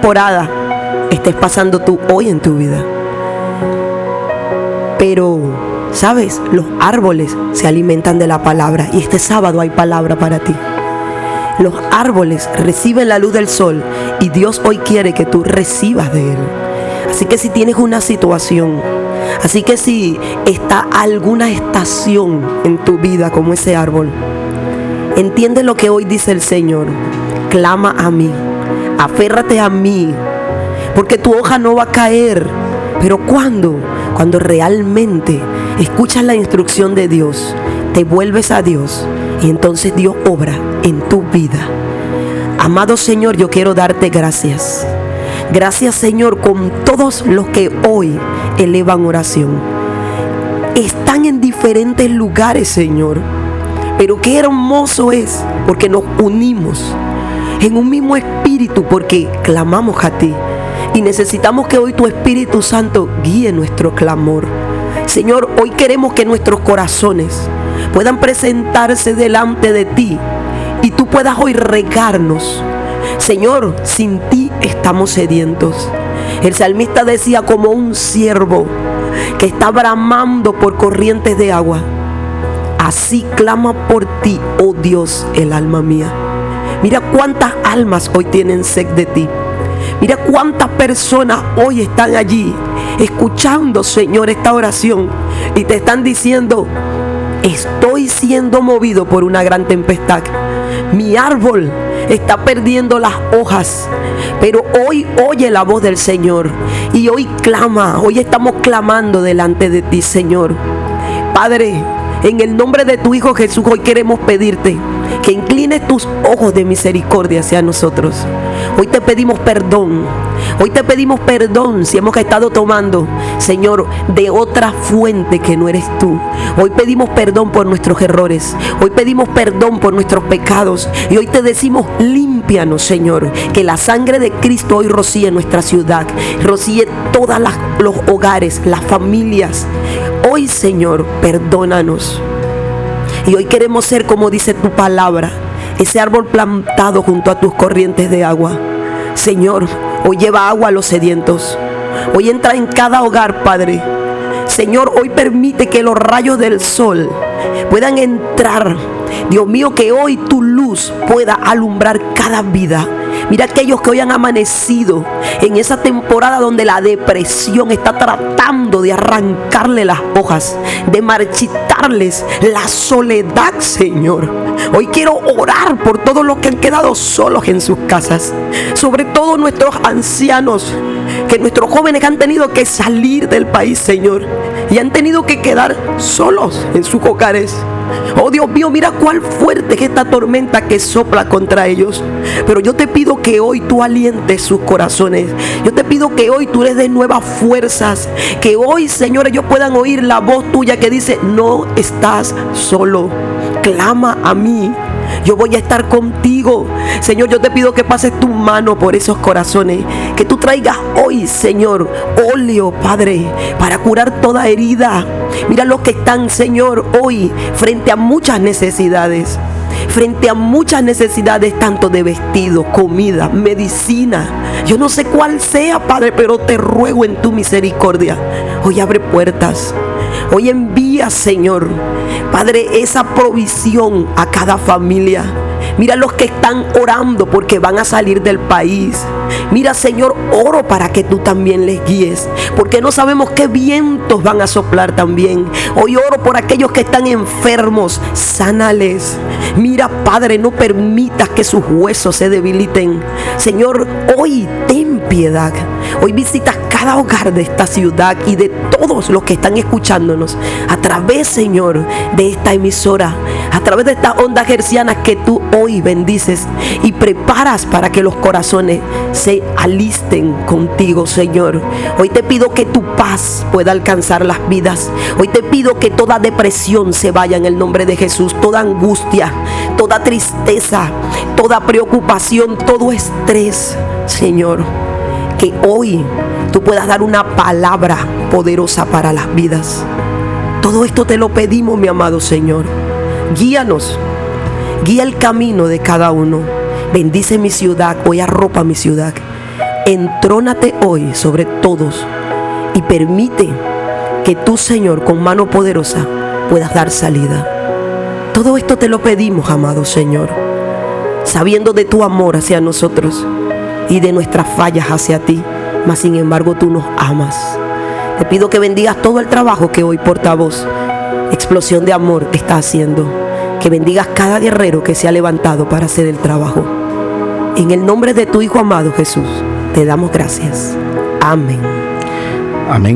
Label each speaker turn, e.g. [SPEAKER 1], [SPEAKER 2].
[SPEAKER 1] temporada estés pasando tú hoy en tu vida. Pero, ¿sabes? Los árboles se alimentan de la palabra y este sábado hay palabra para ti. Los árboles reciben la luz del sol y Dios hoy quiere que tú recibas de él. Así que si tienes una situación, así que si está alguna estación en tu vida como ese árbol, entiende lo que hoy dice el Señor. Clama a mí, aférrate a mí, porque tu hoja no va a caer. Pero cuando, cuando realmente escuchas la instrucción de Dios, te vuelves a Dios y entonces Dios obra en tu vida. Amado Señor, yo quiero darte gracias. Gracias Señor con todos los que hoy elevan oración. Están en diferentes lugares, Señor. Pero qué hermoso es porque nos unimos en un mismo espíritu porque clamamos a ti. Y necesitamos que hoy tu Espíritu Santo guíe nuestro clamor. Señor, hoy queremos que nuestros corazones puedan presentarse delante de ti y tú puedas hoy regarnos. Señor, sin ti estamos sedientos. El salmista decía como un siervo que está bramando por corrientes de agua. Así clama por ti, oh Dios, el alma mía. Mira cuántas almas hoy tienen sed de ti. Mira cuántas personas hoy están allí escuchando, Señor, esta oración y te están diciendo, estoy siendo movido por una gran tempestad. Mi árbol está perdiendo las hojas, pero hoy oye la voz del Señor y hoy clama, hoy estamos clamando delante de ti, Señor. Padre, en el nombre de tu Hijo Jesús, hoy queremos pedirte que inclines tus ojos de misericordia hacia nosotros. Hoy te pedimos perdón. Hoy te pedimos perdón si hemos estado tomando, Señor, de otra fuente que no eres tú. Hoy pedimos perdón por nuestros errores. Hoy pedimos perdón por nuestros pecados. Y hoy te decimos, límpianos, Señor. Que la sangre de Cristo hoy rocíe nuestra ciudad. Rocíe todos los hogares, las familias. Hoy, Señor, perdónanos. Y hoy queremos ser como dice tu palabra, ese árbol plantado junto a tus corrientes de agua. Señor, hoy lleva agua a los sedientos. Hoy entra en cada hogar, Padre. Señor, hoy permite que los rayos del sol puedan entrar. Dios mío, que hoy tu luz pueda alumbrar cada vida Mira aquellos que hoy han amanecido en esa temporada donde la depresión está tratando de arrancarle las hojas, de marchitarles la soledad, Señor. Hoy quiero orar por todos los que han quedado solos en sus casas, sobre todo nuestros ancianos, que nuestros jóvenes han tenido que salir del país, Señor, y han tenido que quedar solos en sus hogares. Oh Dios mío, mira cuál fuerte es esta tormenta que sopla contra ellos. Pero yo te pido que hoy tú alientes sus corazones. Yo te pido que hoy tú les des nuevas fuerzas. Que hoy, Señor, ellos puedan oír la voz tuya que dice, no estás solo. Clama a mí yo voy a estar contigo. Señor, yo te pido que pases tu mano por esos corazones. Que tú traigas hoy, Señor, óleo, Padre, para curar toda herida. Mira los que están, Señor, hoy frente a muchas necesidades frente a muchas necesidades, tanto de vestido, comida, medicina. Yo no sé cuál sea, Padre, pero te ruego en tu misericordia. Hoy abre puertas. Hoy envía, Señor, Padre, esa provisión a cada familia. Mira los que están orando porque van a salir del país. Mira, Señor, oro para que tú también les guíes. Porque no sabemos qué vientos van a soplar también. Hoy oro por aquellos que están enfermos. Sánales. Mira, Padre, no permitas que sus huesos se debiliten. Señor, hoy ten piedad. Hoy visitas cada hogar de esta ciudad y de todos los que están escuchándonos a través, Señor, de esta emisora, a través de estas ondas gercianas que tú hoy bendices y preparas para que los corazones se alisten contigo, Señor. Hoy te pido que tu paz pueda alcanzar las vidas. Hoy te pido que toda depresión se vaya en el nombre de Jesús, toda angustia, toda tristeza, toda preocupación, todo estrés, Señor. Que hoy tú puedas dar una palabra poderosa para las vidas. Todo esto te lo pedimos, mi amado Señor. Guíanos, guía el camino de cada uno. Bendice mi ciudad, hoy arropa mi ciudad. entrónate hoy sobre todos y permite que tú, Señor, con mano poderosa puedas dar salida. Todo esto te lo pedimos, amado Señor, sabiendo de tu amor hacia nosotros y de nuestras fallas hacia ti, mas sin embargo tú nos amas. Te pido que bendigas todo el trabajo que hoy portavoz, explosión de amor, está haciendo. Que bendigas cada guerrero que se ha levantado para hacer el trabajo. En el nombre de tu Hijo amado Jesús, te damos gracias. Amén.
[SPEAKER 2] Amén.